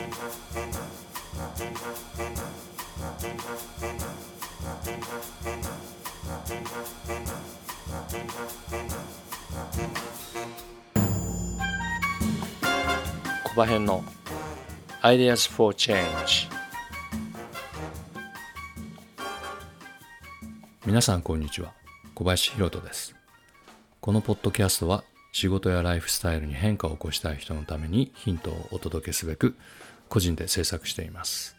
小葉編の Ideas for Change 皆さんこんにちは。小林弘人です。このポッドキャストは仕事やライフスタイルに変化を起こしたい人のためにヒントをお届けすべく個人で制作しています。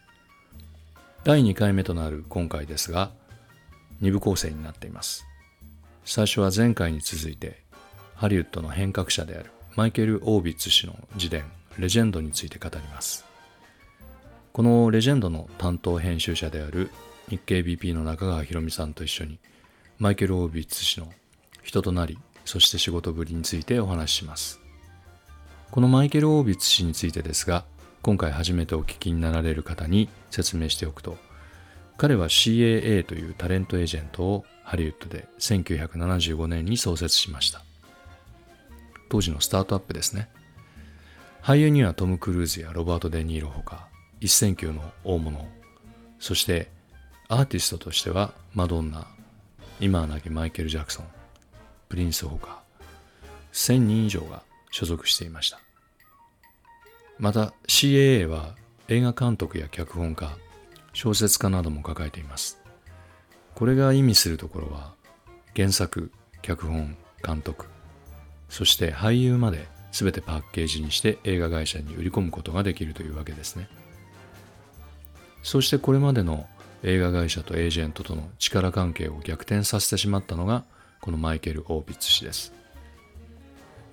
第2回目となる今回ですが2部構成になっています。最初は前回に続いてハリウッドの変革者であるマイケル・オービッツ氏の自伝レジェンドについて語ります。このレジェンドの担当編集者である日経 BP の中川博美さんと一緒にマイケル・オービッツ氏の人となりそして仕事ぶりについてお話しします。このマイケル・オービッツ氏についてですが今回初めてお聞きになられる方に説明しておくと彼は CAA というタレントエージェントをハリウッドで1975年に創設しました。当時のスタートアップですね。俳優にはトム・クルーズやロバート・デ・ニーロほか一線級の大物。そしてアーティストとしてはマドンナ今は亡きマイケル・ジャクソンプリンスほか1000人以上が所属していました。また CAA は映画監督や脚本家小説家なども抱えていますこれが意味するところは原作脚本監督そして俳優まで全てパッケージにして映画会社に売り込むことができるというわけですね。そしてこれまでの映画会社とエージェントとの力関係を逆転させてしまったのがこのマイケル・オービッツ氏です。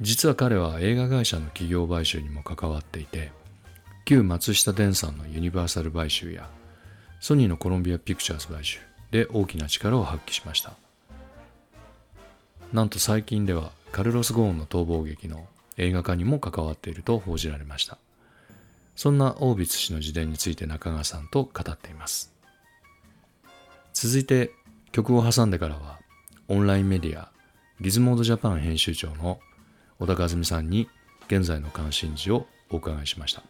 実は彼は映画会社の企業買収にも関わっていて旧松下電産のユニバーサル買収やソニーのコロンビア・ピクチャーズ買収で大きな力を発揮しました。なんと最近ではカルロス・ゴーンの逃亡劇の映画化にも関わっていると報じられました。そんなオービツ氏の自伝について中川さんと語っています。続いて曲を挟んでからはオンラインメディアギズモードジャパン編集長の小田和美さんに現在の関心事をお伺いしました。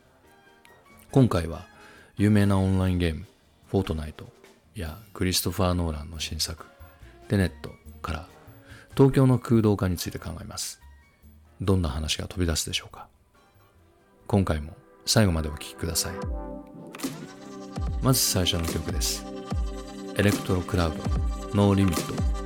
今回は有名なオンラインゲームフォートナイトやクリストファー・ノーランの新作テネットから東京の空洞化について考えます。どんな話が飛び出すでしょうか。今回も最後までお聴きください。まず最初の曲です。エレクトロクラブノーリミット。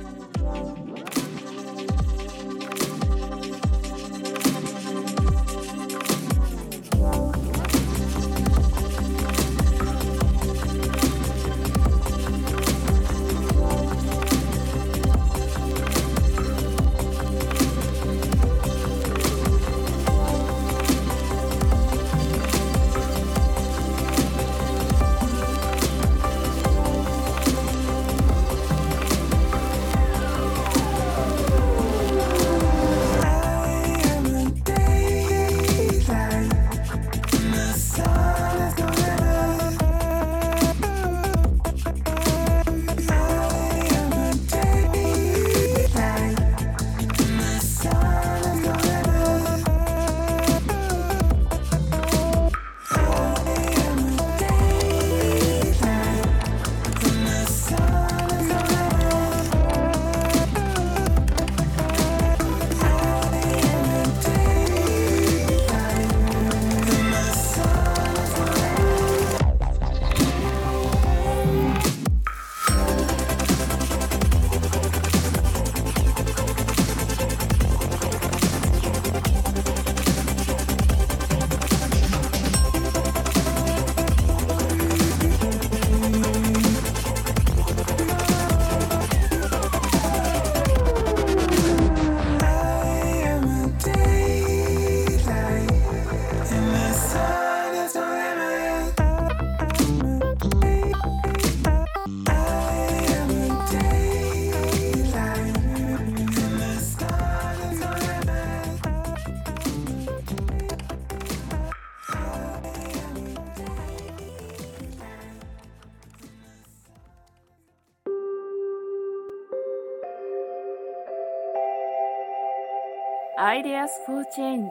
change.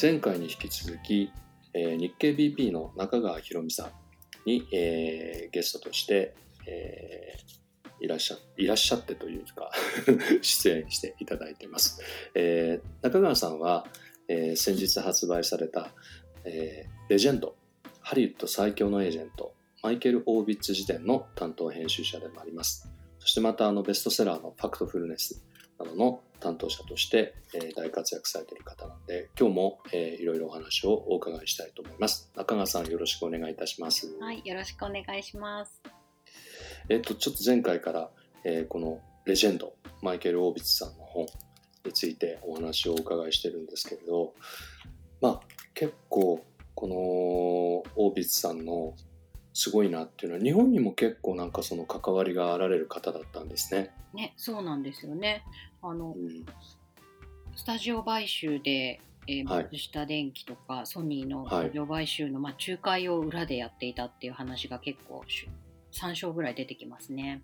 前回に引き続き、えー、日経 BP の中川博美さんに、えー、ゲストとして、えー、いらっしゃいらっしゃってというか 出演していただいてます、えー、中川さんは、えー、先日発売された、えー、レジェンドハリウッド最強のエージェントマイケル・オービッツ辞典の担当編集者でもあります。そしてまたあのベストセラーのファクトフルネスなどの担当者として、えー大活躍されている方なので今日も、えーいろいろお話をお伺いしたいと思います。中川さんよろしくお願いいたします。はい、よろしくお願いします。えっと、ちょっと前回から、えーこのレジェンド、マイケル・オービッツさんの本についてお話をお伺いしてるんですけれど、まあ、結構、このオービッツさんのすごいなっていうのは、日本にも結構なんかその関わりがあられる方だったんですね。ね、そうなんですよね。あのうん、スタジオ買収で、えーはい松下電器とかソニーのはいスタジオ買収の、まあ、仲介を裏でやっていたっていう話が結構し3章ぐらい出てきますね。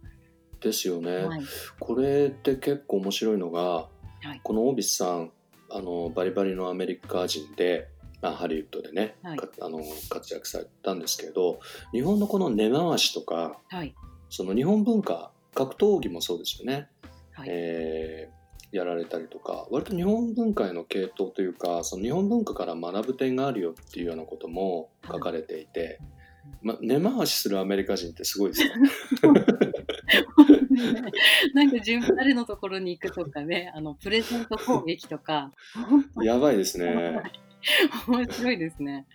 ですよね。はい、これって結構面白いのが、はいこのオービスさんあのバリバリのアメリカ人で、まあ、ハリウッドでね、はい。かあの活躍されたんですけど日本のこの根回しとかはい、その日本文化格闘技もそうですよね、はい、えーやられたりとか割と日本文化への系統というかその日本文化から学ぶ点があるよっていうようなことも書かれていて、まあ、根回しするアメリカ人ってすごいですね。なんか順誰のところに行くとかね、あのプレゼント攻撃とか、やばいですね。面白いですね。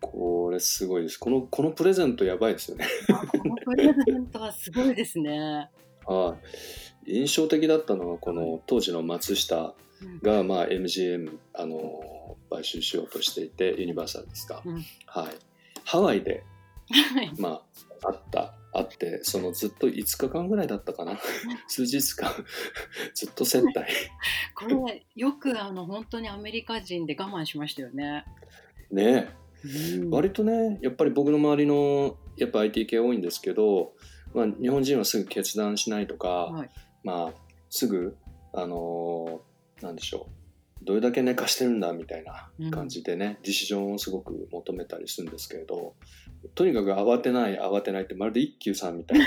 これすごいです。このこのプレゼントやばいですよね。このプレゼントはすごいですね。はい。印象的だったのはこの当時の松下うんがまあ MGM あの買収しようとしていてユニバーサルですか。うんはい。ハワイではいまああったあってそのずっと5日間ぐらいだったかな数日間ずっと接待これよくあの本当にアメリカ人で我慢しましたよね。ね。うん。割とねやっぱり僕の周りのやっぱ IT 系多いんですけど、まあ、日本人はすぐ決断しないとか、はい。まあすぐあのーなんでしょうどれだけ寝かしてるんだみたいな感じでね、ディシジョンをすごく求めたりするんですけれどとにかく慌てない慌てないってまるで一休さんみたいな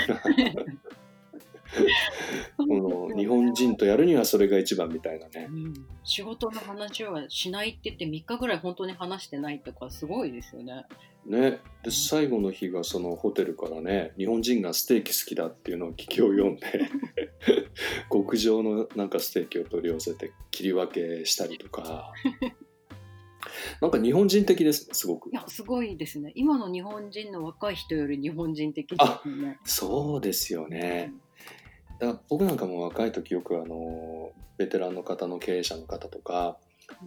この日本人とやるにはそれが一番みたいなね。うん。仕事の話はしないって言って3日ぐらい本当に話してないとかすごいですよね。ね。で最後の日がそのホテルからね日本人がステーキ好きだっていうのを聞きを読んで 極上のなんかステーキを取り寄せて切り分けしたりとか。なんか日本人的ですねすごく。いやすごいですね。今の日本人の若い人より日本人的ですよね。そうですよね。だから僕なんかも若い時よくあのベテランの方の経営者の方とか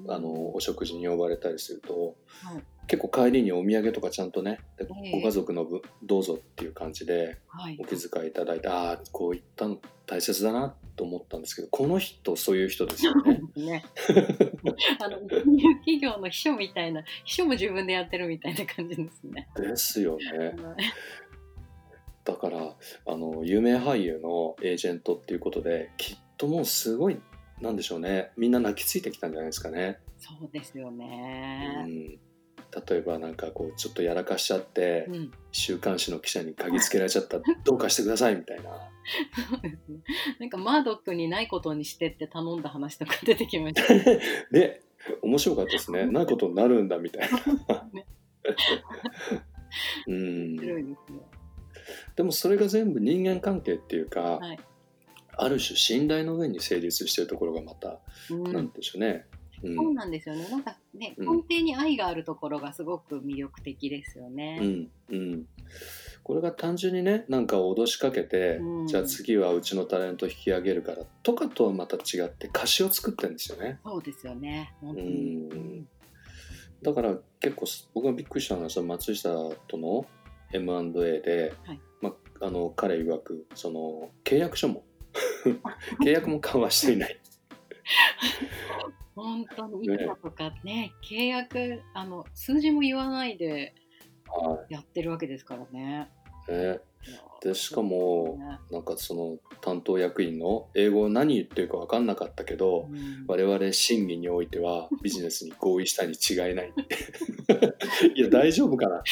うんあのお食事に呼ばれたりするとはい結構帰りにお土産とかちゃんとねでええご家族の分どうぞっていう感じではいお気遣いいただいてああこういったの大切だなと思ったんですけどこの人そういう人ですよね。ね、あの企業の秘書みたいな秘書も自分でやってるみたいな感じですね。ですよね。はいだからあの有名俳優のエージェントっていうことできっともうすごいなんでしょうねみんな泣きついてきたんじゃないですかね。そうですようね。ん、例えばなんかこうちょっとやらかしちゃって、うん、週刊誌の記者に嗅ぎつけられちゃった どうかしてくださいみたいな。そうですね。なんかマードックにないことにしてって頼んだ話とか出てきました。で 面白かったですねないことになるんだみたいな。ね うん面白いですね。でもそれが全部人間関係っていうか、はいある種信頼の上に成立しているところがまた、うんなんでしょうね。うんそうなんですよね。なんかね、うん根底に愛があるところがすごく魅力的ですようね。んうん、これが単純にねなんか脅しかけて、うんじゃあ次はうちのタレント引き上げるからとかとはまた違って貸しを作ってるんですよね。そうですよね。うに。んだから結構僕がびっくりしたのはその松下との M&A で、はいまあ、あの彼曰くその契約書も 契約も交わしていない。本当にいくらとかね、契約あの数字も言わないではやってるわけですからね。いね、でしかもね。なんかその担当役員の英語を何言ってるか分かんなかったけど、うん。我々審議においては ビジネスに合意したに違いない いや大丈夫かな？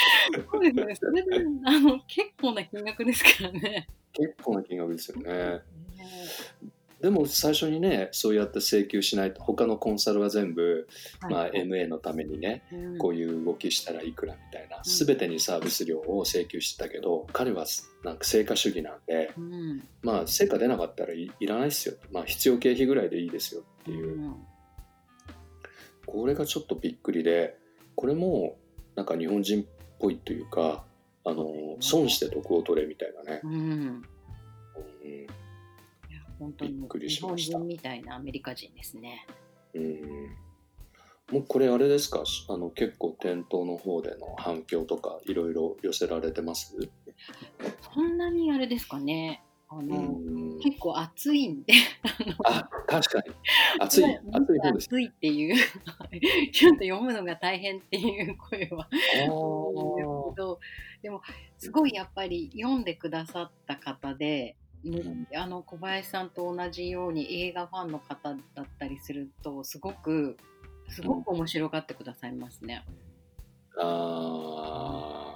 そうですね。それで、あの、結構な金額ですからね。結構な金額ですよね。ねでも最初にねそうやって請求しないと他のコンサルは全部、まあ、はい MA のためにねうん。こういう動きしたらいくらみたいなうん。全てにサービス料を請求してたけど彼はなんか成果主義なんでうん。まあ成果出なかったらいいらないですよ。まあ必要経費ぐらいでいいですよっていう。うん。これがちょっとびっくりでこれもなんか日本人っぽいというかあの損して得を取れみたいなね、うん本当にびっくり日本しました。人みたいなアメリカ人ですね。うん。もうこれあれですか？あの結構店頭の方での反響とかいろいろ寄せられてます？そんなにあれですかね。あうの、ん。結構暑いんで、あ確かに。暑い暑い方です。暑いっていう、ちょっと読むのが大変っていう声は。あ多い んですど、でもすごいやっぱり読んでくださった方で、あの小林さんと同じように映画ファンの方だったりするとすごくすごく面白がってくださいますね。あ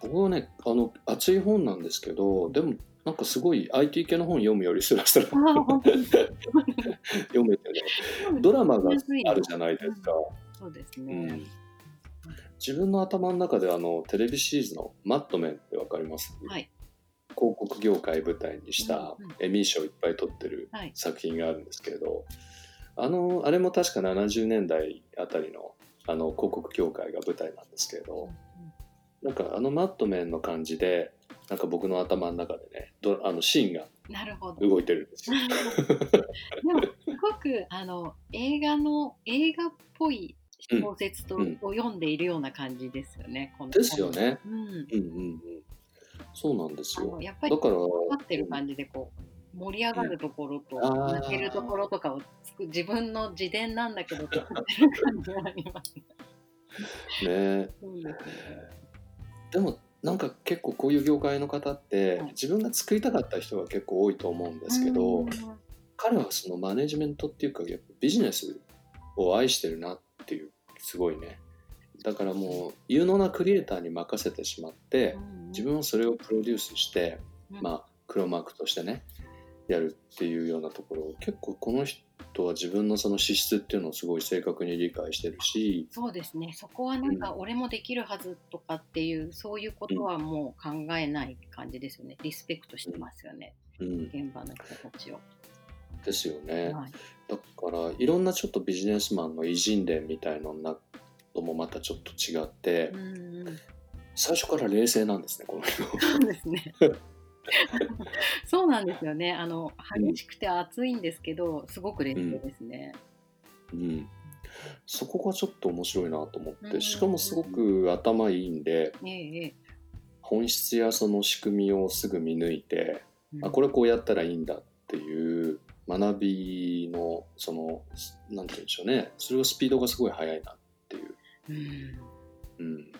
ー。僕はねあの熱い本なんですけどでもなんかすごい IT 系の本読むよりすらすら読めてね。ドラマがあるじゃないですか、そうですうね。ん、自分の頭の中であのテレビシリーズの「マットメン」ってわかります、はい。広告業界舞台にしたうんうんエミー賞いっぱい取ってるはい。作品があるんですけれどあのあれも確か70年代あたりのあの広告業界が舞台なんですけれどなんかあのマットメンの感じでなんか僕の頭の中でねどあのシーンがなるほど。動いてるんですよ。でもすごくあの映画の映画っぽい小説と、うんを読んでいるような感じですよね。このですよ。ね。うん。うんうんうん。そうなんですよ。やっぱりだから分かってる感じでこう盛り上がるところと泣けるところとかをつく自分の自伝なんだけど作 ってる感じがありますね。ね。でもなんか結構こういう業界の方ってはい。自分が作りたかった人が結構多いと思うんですけど、うん。彼はそのマネジメントっていうかやっぱビジネスを愛してるなっていうすごいねだからもう有能なクリエイターに任せてしまって自分はそれをプロデュースして、うんまあ黒幕としてねやるっていうようなところ結構この人は自分のその資質っていうのをすごい正確に理解してるしそうですね。そこはなんか俺もできるはずとかっていう、そういうことはもう考えない感じですよね。リスペクトしてますよね。うん、現場の人たちを。ですよね。はい。だからいろんなちょっとビジネスマンの偉人伝みたいのなのもまたちょっと違って、うんうん。最初から冷静なんですねこの人そうですね。そうなんですよね。あの激しくて熱いんですけど、すごく冷静ですね。うんそこがちょっと面白いなと思っうんてしかもすごく頭いいんでええええ。本質やその仕組みをすぐ見抜いて、うんあこれこうやったらいいんだっていう学びのそのなんて言うんでしょうねそれがスピードがすごい速いなっう、うん。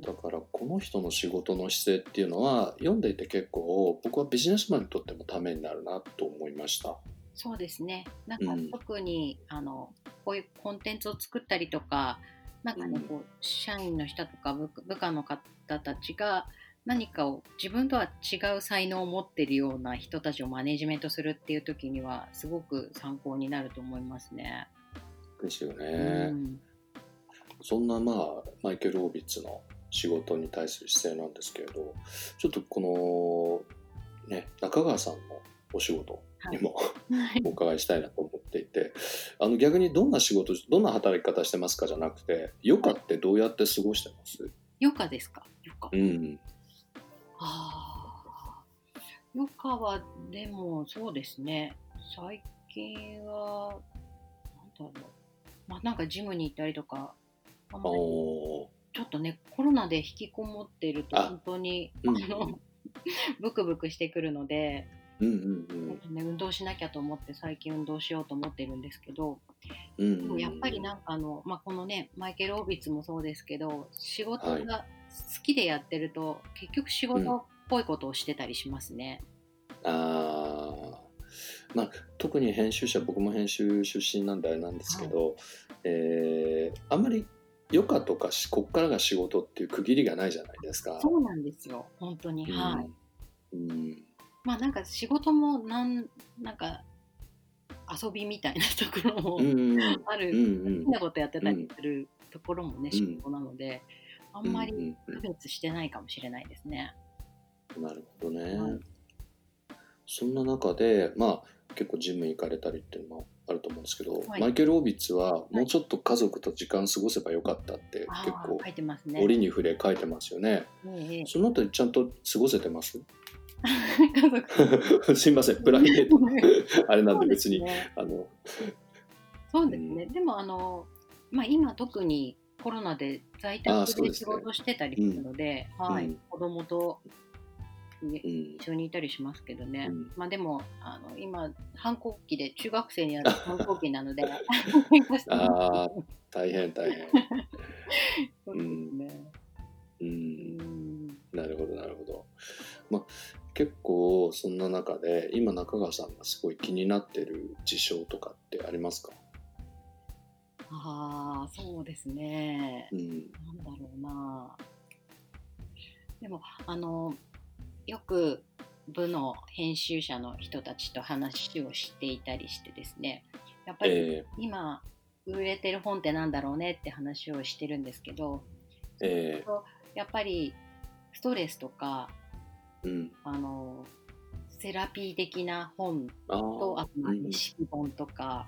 だ。からこの人の仕事の姿勢っていうのは読んでいて結構僕はビジネスマンにとってもためになるなと思いました。そうですね。なんかうん特に、あのこういうコンテンツを作ったりとか、なんかね、うんこう社員の人とか部部下の方たちが何かを自分とは違う才能を持っているような人たちをマネジメントするっていう時にはすごく参考になると思いますね。ですよね。うんそんなまあマイケル・オービッツの仕事に対する姿勢なんですけれどちょっとこのね中川さんのお仕事にも、はいお伺いしたいなと思っていてあの逆にどんな仕事どんな働き方してますかじゃなくて余暇ってどうやって過ごしてます？余暇ですか？余暇。うんああ。余暇はでもそうですね。最近はなんだろう。まあなんかジムに行ったりとか。あんまりおちょっとねコロナで引きこもってるとあ本当にうん。あの ブクブクしてくるので、うんうんね、運動しなきゃと思って最近運動しようと思ってるんですけど、うんうんでもやっぱりなんかあの、まあ、このねマイケル・オービッツもそうですけど仕事はい。がきでやってると結局仕事っぽいことをしてたりしますね。ああまあ特に編集者僕も編集出身なんであれなんですけど、えーあんまり余暇とかしこっからが仕事っていう区切りがないじゃないですか。そうなんですよ。本当に、うん。はい。うん。まあなんか仕事もなんなんか遊びみたいなところもうんある、うん好きなことやってたりするところもね、ん。仕事なので、あんまり区別してないかもしれないですね。うんなるほどね、はい。そんな中でまあ結構ジム行かれたりっていうのもあると思うんですけど、はい。マイケル・オービッツはもうちょっと家族と時間過ごせばよかったって結構書いてますね。折に触れ書いてますよね。ええそのあたりちゃんと過ごせてます？家族 すいませんプライベート。あれなんで別に、そうですね。あのそうですね、でもあの、まあ、今特にコロナで在宅で仕事してたりするので、はい。うん。子供と一緒にいたりしますけどね、うん。まあでもあの今反抗期で中学生になる 反抗期なので あー大変大変。そうですね。ううん。んなるほどなるほど、まあ、結構そんな中で今中川さんがすごい気になってる事象とかってありますか、ああそうですね。うん。なんだろうな。でもあのよく部の編集者の人たちと話をしていたりしてですねやっぱりえ今売れてる本ってなんだろうねって話をしてるんですけどーえ。やっぱりストレスとかーうん、あのセラピー的な本あとあとレシピ本とか、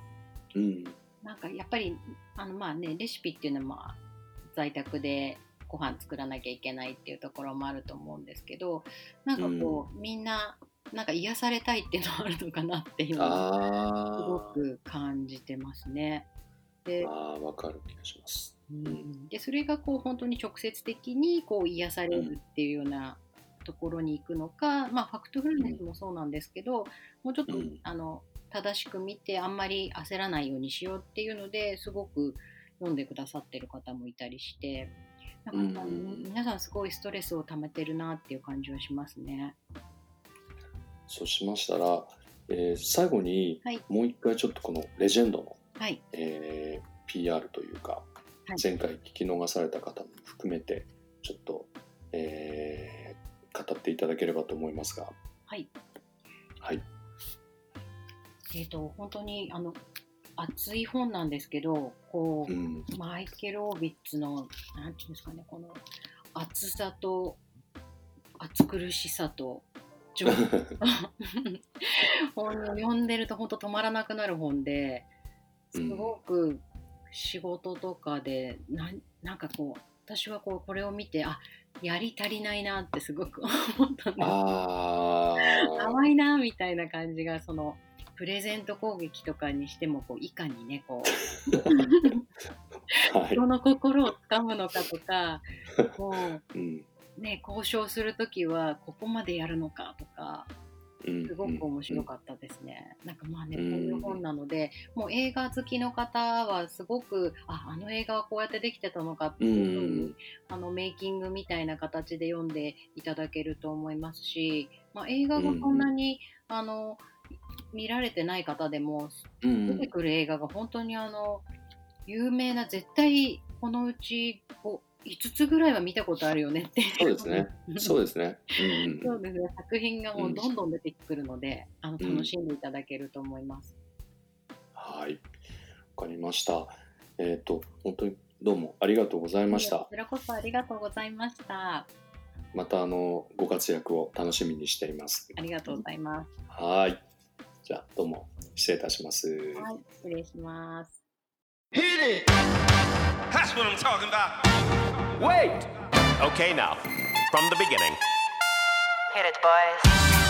うん。なんかやっぱりあのまあねレシピっていうのはまあ在宅でご飯作らなきゃいけないっていうところもあると思うんですけどなんかこう、みんななんか癒されたいっていうのはあるのかなっていうのはすごく感じてますね。であかる気がします。うん。でそれがこう本当に直接的にこう癒されるっていうようなところに行くのか、まあ、ファクトフルネスもそうなんですけど、もうちょっと、うん。あの正しく見てあんまり焦らないようにしようっていうのですごく読んでくださってる方もいたりしてなんか、うん皆さんすごいストレスを溜めてるなっていう感じはしますね。そうしましたら、えー最後にはい。もう一回ちょっとこのレジェンドの、はい、えー PR というか、い。前回聞き逃された方も含めてちょっと、えー語っていただければと思いますが、はい。はい、えー、と本当にあの熱い本なんですけどこう、うん、マイケル・オービッツの、なんていうんですかね、この熱さと、暑苦しさと、情 本を読んでると本当止まらなくなる本で、すごく仕事とかで、なんなんかこう、私はこうこれを見て、あやり足りないなってすごく思ったんです。甘いなみたいな感じが、その、プレゼント攻撃とかにしてもこういかにねこう はい。人の心をつかむのかとかもうね交渉する時はここまでやるのかとかうん。すごく面白かったですね。なんかまあねこううんいう本なのでもう映画好きの方はすごくああの映画はこうやってできてたのかってういうふうにん。あのメイキングみたいな形で読んでいただけると思いますし、まあ、映画がそんなに、あの見られてない方でもうん出てくる映画が本当にあの有名な絶対このうち5つぐらいは見たことあるよねってそうですね そうでですね。うんそうですね作品がもうどんどん出てくるので、あのうん楽しんでいただけると思います。はい、わかりました。えっ、と本当にどうもありがとうございましたこ。ちらこそありがとうございました。またあのご活躍を楽しみにしています。ありがとうございます。はい。じゃあどうも失礼いたします。はい、失礼します。Hit it! That's what I'm talking about. Wait! Okay, now, from the beginning. Hit it, boys.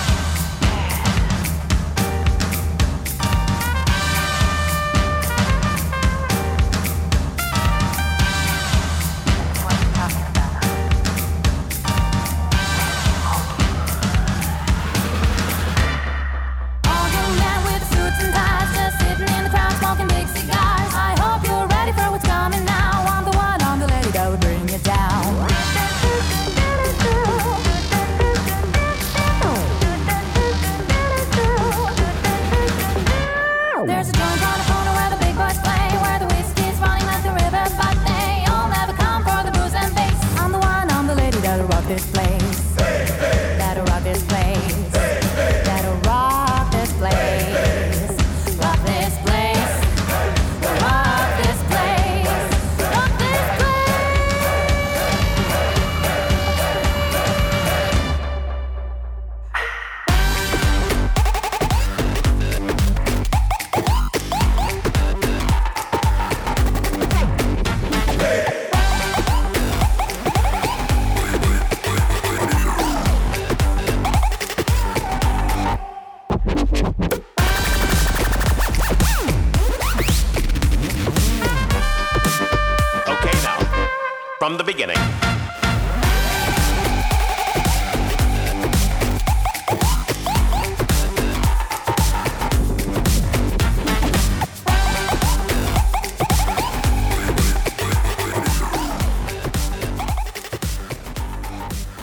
Beginning.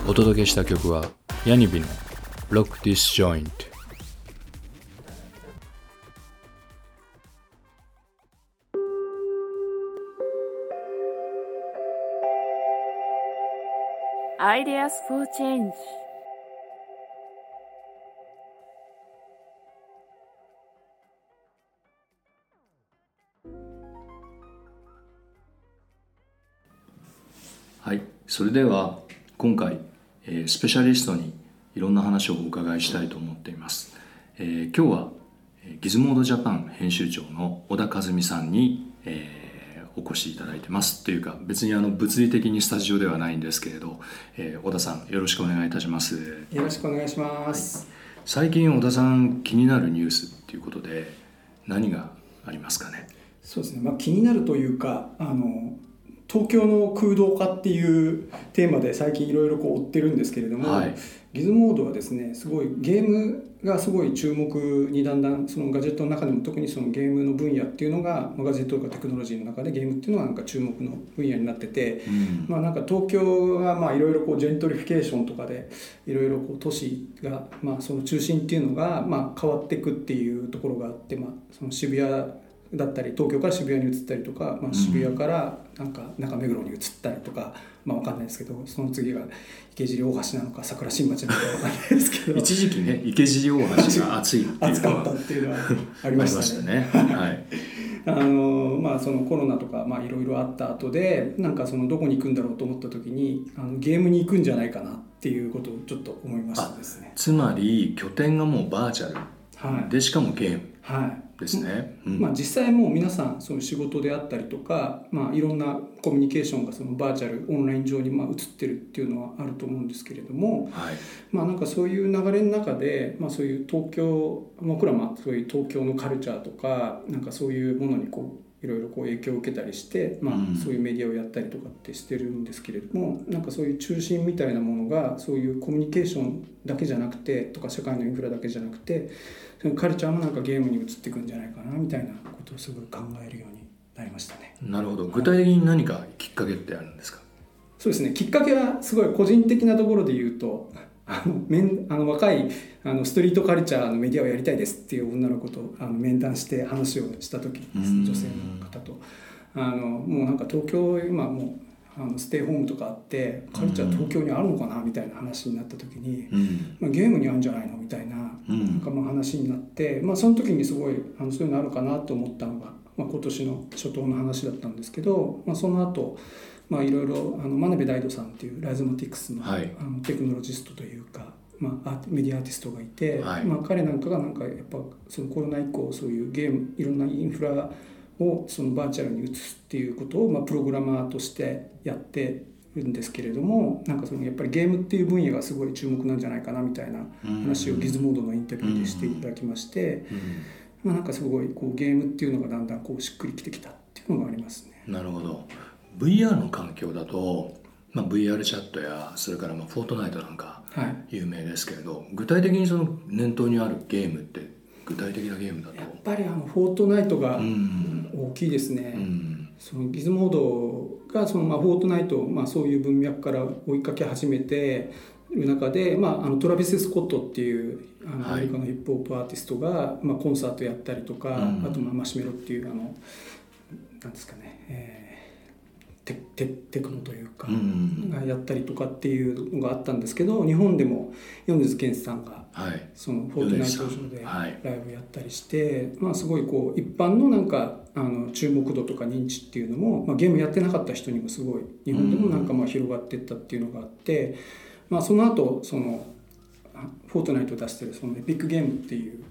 お届けした曲はヤニビの Lock This Joint アイデアス for Change. はいそれでは今回、えースペシャリストにいろんな話をお伺いしたいと思っています、えー今日はえーギズモードジャパン編集長の小田和美さんに、えーお越しいただいてます。というか別にあの物理的にスタジオではないんですけれど、えー小田さんよろしくお願いいたします。よろしくお願いします。最近小田さん気になるニュースっていうことで何がありますかね？そうですね。まあ気になるというか、あの東京の空洞化っていうテーマで最近いろいろこう追ってるんですけれども、はい。ギズモードはですね、すごいゲームがすごい注目にだんだんそのガジェットの中でも特にそのゲームの分野っていうのが、まあガジェットとかテクノロジーの中でゲームっていうのはなんか注目の分野になってて、うん。まあ、なんか東京がまあいろいろこうジェントリフィケーションとかでいろいろこう都市がまあその中心っていうのがまあ変わっていくっていうところがあって、まあ、その渋谷だったり東京から渋谷に移ったりとか、まあ、渋谷からなんか中目黒に移ったりとか、まあわかんないですけどその次が池尻大橋なのか桜新町なのかわかんないですけど。一時期ね池尻大橋が熱いっていう 熱かったっていうのはありありまましたね。ねはい。あのまあ、そのコロナとかまあいろいろあった後でなんかそのどこに行くんだろうと思った時にあのゲームに行くんじゃないかなっていうことをちょっと思いましたですね。つまり拠点がもうバーチャル、はい。でしかもゲーム。はいですね、うん。まあ、実際もう皆さんその仕事であったりとか、まあ、いろんなコミュニケーションがそのバーチャルオンライン上にまあ移ってるっていうのはあると思うんですけれども、はい。まあ、なんかそういう流れの中で、まあ、そういう東京僕らまあそういう東京のカルチャーとかなんかそういうものにこういろいろこう影響を受けたりして、まあうん、そういうメディアをやったりとかってしてるんですけれどもなんかそういう中心みたいなものがそういうコミュニケーションだけじゃなくてとか社会のインフラだけじゃなくてカルチャーもなんかゲームに移っていくんじゃないかなみたいなことをすごい考えるようになりましたね。なるほど。具体的に何かきっかけってあるんですか？そうですね。きっかけはすごい個人的なところで言うとあの面あの若いあのストリートカルチャーのメディアをやりたいですっていう女の子とあの面談して話をした時にですうん。ね女性の方と。あのもうなんか東京今もうあのステイホームとかあってカルチャー東京にあるのかなみたいな話になった時に、うん。まあ、ゲームにあるんじゃないのみたいな,、うん。なんかまあ話になって、まあ、その時にすごいあのそういうのあるかなと思ったのが、まあ、今年の初頭の話だったんですけど、まあ、その後まあいろいろあの真鍋大斗さんっていうライズマティクスの,、はい。あのテクノロジストというか、まあ、アーティメディアアーティストがいて、はい。まあ、彼なんかがなんかやっぱそのコロナ以降そういうゲームいろんなインフラをそのバーチャルに移すっていうことを、まあ、プログラマーとしてやってるんですけれどもなんかそのやっぱりゲームっていう分野がすごい注目なんじゃないかなみたいな話をギズモードのインタビューでしていただきまして、まあ、なんかすごいこうゲームっていうのがだんだんこうしっくりきてきたっていうのがありますね。なるほど。VR の環境だと、まあ、VR チャットやそれからまあフォートナイトなんかはい。有名ですけれど具体的にその念頭にあるゲームって具体的なゲームだと？やっぱりあのフォートナイトがうん大きいですね。うん。そのギズモードがそのまあフォートナイトをまあそういう文脈から追いかけ始めてる中で、まあ、あのトラビス・スコットっていうあのはい。アメリカのヒップホップアーティストが、まあ、コンサートやったりとか、うん。あとまあマシュメロっていうあのなんですかね、えーテテテクノというか、うんがやったりとかっていうのがあったんですけど日本でも米津玄師さんがはい。そのフォートナイト上ではい。ライブやったりして、まあ、すごいこう一般のなんかあの注目度とか認知っていうのも、まあ、ゲームやってなかった人にもすごい日本でもなんかまあ広がっていったっていうのがあって、まあ、その後そのあフォートナイトを出してるそのエピックゲームっていう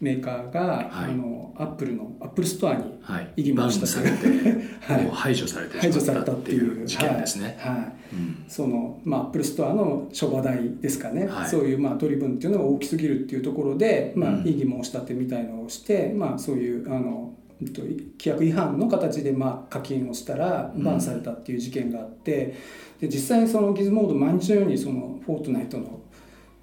メーカーが、はい。あのアップルのアップルストアにはい。異議申し立てされて、はい。もう排除されて排除されたってていい。うう事件ですね。はい。はいうん。そのまあアップルストアのショバ代ですかね、はい。そういうまあ取り分っていうのが大きすぎるっていうところで、まあうん、異議申し立てみたいのをして、まあ、そういうあのえっと規約違反の形でまあ課金をしたらバンされたっていう事件があって、で実際そのギズモード毎日のようにそのフォートナイトの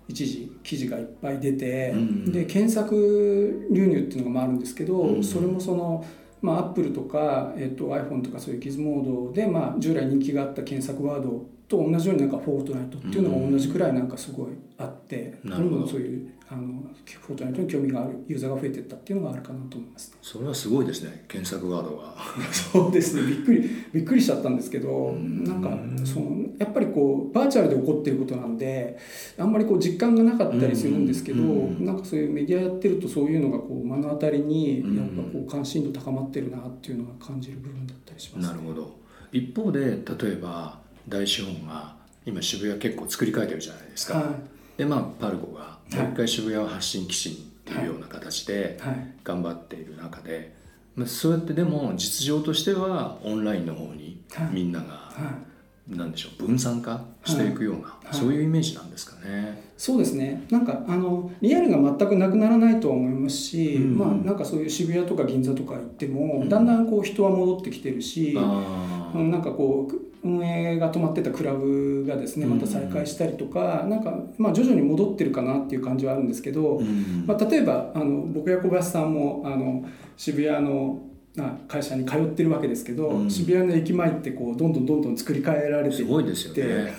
一時記事がいっぱい出て、うんで検索流入っていうのがまああるんですけど、うんそれもそのまあ、アップルとか、えっと iPhone とかそういうギズモードで、まあ、従来人気があった検索ワードと同じようになんかフォートナイトっていうのが同じくらいなんかすごいあって、なるほど。どんどんそういうあのフォートナイトに興味があるユーザーが増えていったっていうのがあるかなと思います、ね、それはすごいですね検索ワードが。そうですね。びっくりびっくりしちゃったんですけどなんかそのやっぱりこうバーチャルで起こってることなんであんまりこう実感がなかったりするんですけどうんなんかそういうメディアやってるとそういうのがこう目の当たりにうんやっぱこう関心度高まってるなっていうのが感じる部分だったりします、なるほど。一方で例えば大資本が今渋谷結構作り変えてるじゃないですか、はでまあパルコがいもう一回渋谷を発信基地にっていうような形でいはい。頑張っている中で、まあ、そうやってでも実情としてはオンラインの方にはい。みんながはい。なんでしょう分散化していくような、はい。そういうイメージなんですかね。そうですね。なんかあのリアルが全くなくならないとは思いますし、うん。まあなんかそういう渋谷とか銀座とか行っても、うん。だんだんこう人は戻ってきてるし、うんなんかこう運営が止まってたクラブがですねうん。また再開したりとか、なんかまあ徐々に戻ってるかなっていう感じはあるんですけど、うん。まあ、例えばあの僕や小林さんもあの渋谷のあ会社に通ってるわけですけど、うん。渋谷の駅前ってこうどんどんどんどん作り変えられていってすごいですよね。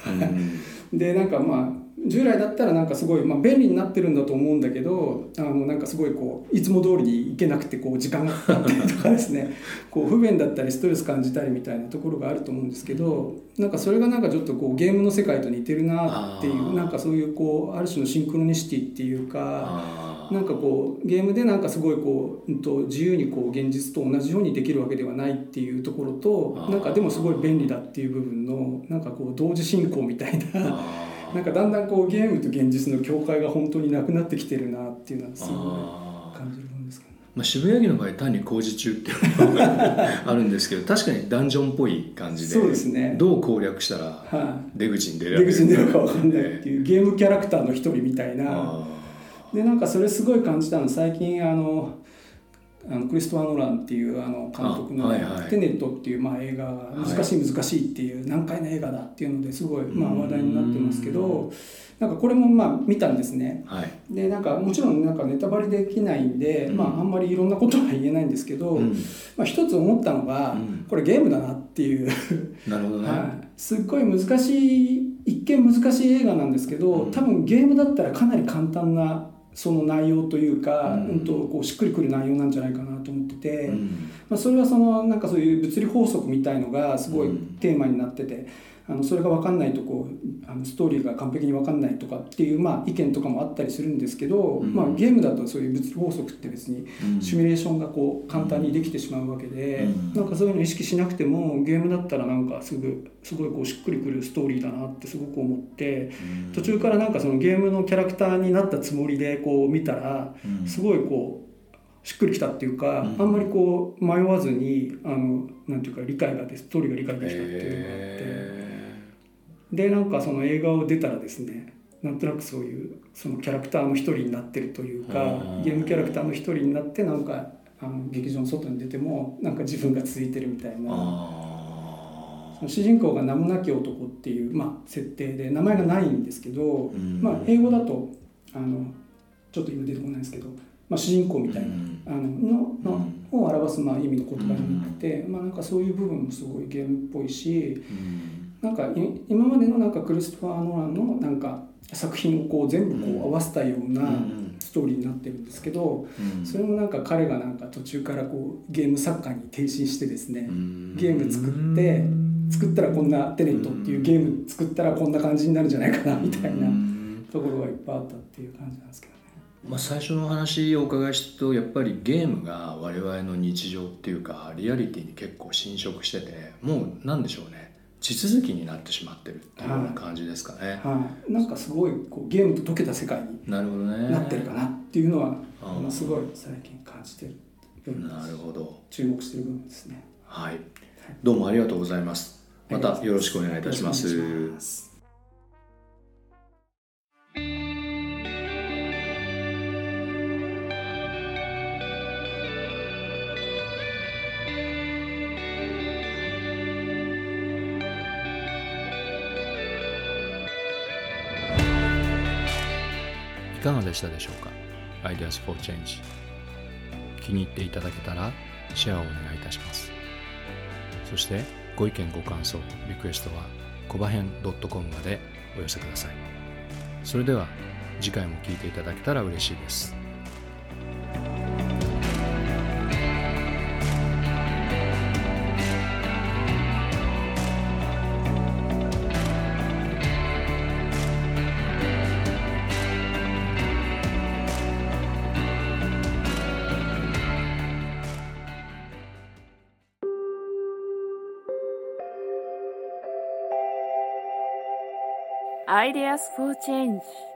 うん。でなんかまあ従来だったらなんかすごい、まあ、便利になってるんだと思うんだけどあのなんかすごいこういつも通りに行けなくてこう時間がかかったりとかですね。こう不便だったりストレス感じたりみたいなところがあると思うんですけどなんかそれがなんかちょっとこうゲームの世界と似てるなっていうなんかそういうこうある種のシンクロニシティっていうか。なんかこうゲームでなんかすごいこう、うん、と自由にこう現実と同じようにできるわけではないっていうところとなんかでもすごい便利だっていう部分のなんかこう同時進行みたいな なんかだんだんこうゲームと現実の境界が本当になくなってきてるなっていうのはすごい感じるんですかね。まあ、渋谷駅の場合単に工事中っていうのがあるんですけど確かにダンジョンっぽい感じでそうですね。どう攻略したらは出口に出い、られる出口に出るかわかんないっていうゲームキャラクターの一人みたいな。あでなんかそれすごい感じたの最近あのあのクリストファー・ノーランっていうあの監督のあはいはい「テネット」っていうまあ映画が難しい難しいっていう難解な映画だっていうのですごいまあ話題になってますけどなんかこれもまあ見たんですね。でなんかもちろんなんかネタバレできないんで、うん。まああんまりいろんなことは言えないんですけど、うん。まあ一つ思ったのが、うん。これゲームだなっていう、なるほどすっごい難しい一見難しい映画なんですけど、うん。多分ゲームだったらかなり簡単なその内容というか、うん。うんとこうしっくりくる内容なんじゃないかなと思ってて、うん。まあ、それはそのなんかそういう物理法則みたいのがすごいうん。テーマになってて、あのそれが分かんないとこうあのストーリーが完璧に分かんないとかっていう、まあ、意見とかもあったりするんですけど、うん。まあ、ゲームだとそういう物理法則って別にうん。シミュレーションがこう簡単にできてしまうわけで、うん。なんかそういうの意識しなくてもゲームだったらなんかすぐすごいこうしっくりくるストーリーだなってすごく思って途中からなんかそのゲームのキャラクターになったつもりでこう見たらうん。すごいこうしっくりきたっていうか、うん。あんまりこう迷わずにあのなんていうか理解がでストーリーが理解できたっていうのがあって。へでなんかその映画を出たらですねなんとなくそういうそのキャラクターの一人になってるというかうん。ゲームキャラクターの一人になってなんかあの劇場の外に出てもなんか自分が続いてるみたいーな。あその主人公が名もなき男っていう、まあ、設定で名前がないんですけど、ん。まあ、英語だとあのちょっと今出てこないんですけど、まあ、主人公みたいな、うん。あのののを表すまあ意味の言葉になってて、まあ、なんかそういう部分もすごいゲームっぽいし。なんかい今までのなんかクリストファー・ノーランのなんか作品をこう全部こう合わせたようなうんストーリーになってるんですけど、うん。それもなんか彼がなんか途中からこうゲーム作家に転身してですね、うん。ゲーム作って作ったらこんなテネットっていうゲーム作ったらこんな感じになるんじゃないかなみたいなうん。ところがいっぱいあったっていう感じなんですけどね。まあ、最初のお話をお伺いしたとやっぱりゲームが我々の日常っていうかリアリティに結構侵食しててもうなんでしょうね地続きになってしまってるっていうような感じですかね。はい、なんかすごいこうゲームと溶けた世界になってるかなっていうのはものすごい最近感じてるなるほど。注目してる部分ですね。はい。どうもありがとうございます。またよろしくお願いいたします。いかがでしたでしょうか？Ideas for Change 気に入っていただけたらシェアをお願いいたします。そしてご意見ご感想リクエストはコバヘン .com までお寄せください。それでは次回も聴いていただけたら嬉しいです。Ideas for Change